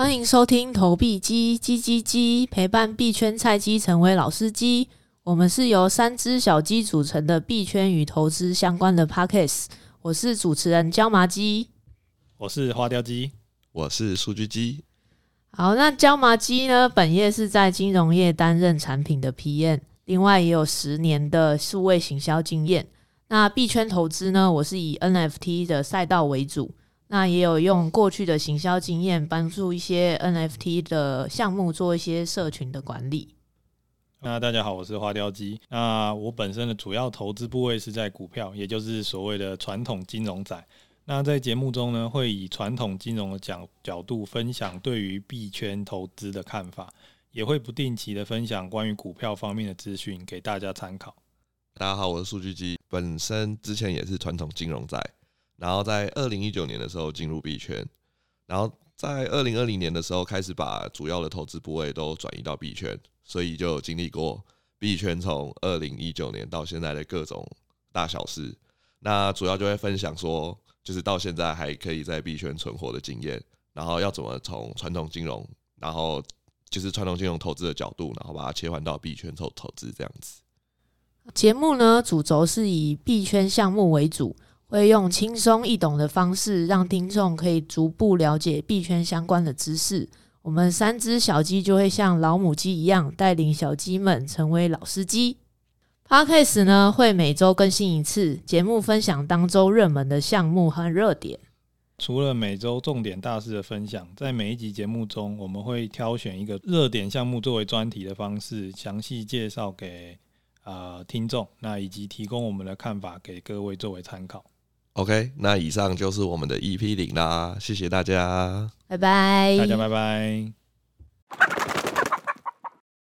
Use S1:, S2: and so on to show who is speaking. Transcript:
S1: 欢迎收听投币鸡鸡鸡鸡，陪伴币圈菜鸡成为老司机。我们是由三只小鸡组成的币圈与投资相关的 Podcast。我是主持人椒麻鸡，
S2: 我是花雕鸡，
S3: 我是数据鸡。
S1: 好，那椒麻鸡呢？本业是在金融业担任产品的 PM，另外也有十年的数位行销经验。那币圈投资呢？我是以 NFT 的赛道为主。那也有用过去的行销经验，帮助一些 NFT 的项目做一些社群的管理。
S2: 那大家好，我是花雕鸡。那我本身的主要投资部位是在股票，也就是所谓的传统金融仔。那在节目中呢，会以传统金融的角角度分享对于币圈投资的看法，也会不定期的分享关于股票方面的资讯给大家参考。
S3: 大家好，我是数据机，本身之前也是传统金融仔。然后在二零一九年的时候进入币圈，然后在二零二零年的时候开始把主要的投资部位都转移到币圈，所以就经历过币圈从二零一九年到现在的各种大小事。那主要就会分享说，就是到现在还可以在币圈存活的经验，然后要怎么从传统金融，然后就是传统金融投资的角度，然后把它切换到币圈做投资这样子。
S1: 节目呢，主轴是以币圈项目为主。会用轻松易懂的方式，让听众可以逐步了解币圈相关的知识。我们三只小鸡就会像老母鸡一样，带领小鸡们成为老司机。Podcast 呢，会每周更新一次，节目分享当周热门的项目和热点。
S2: 除了每周重点大事的分享，在每一集节目中，我们会挑选一个热点项目作为专题的方式，详细介绍给呃听众，那以及提供我们的看法给各位作为参考。
S3: OK，那以上就是我们的 EP 零啦，谢谢大家，
S1: 拜拜，
S2: 大家拜拜。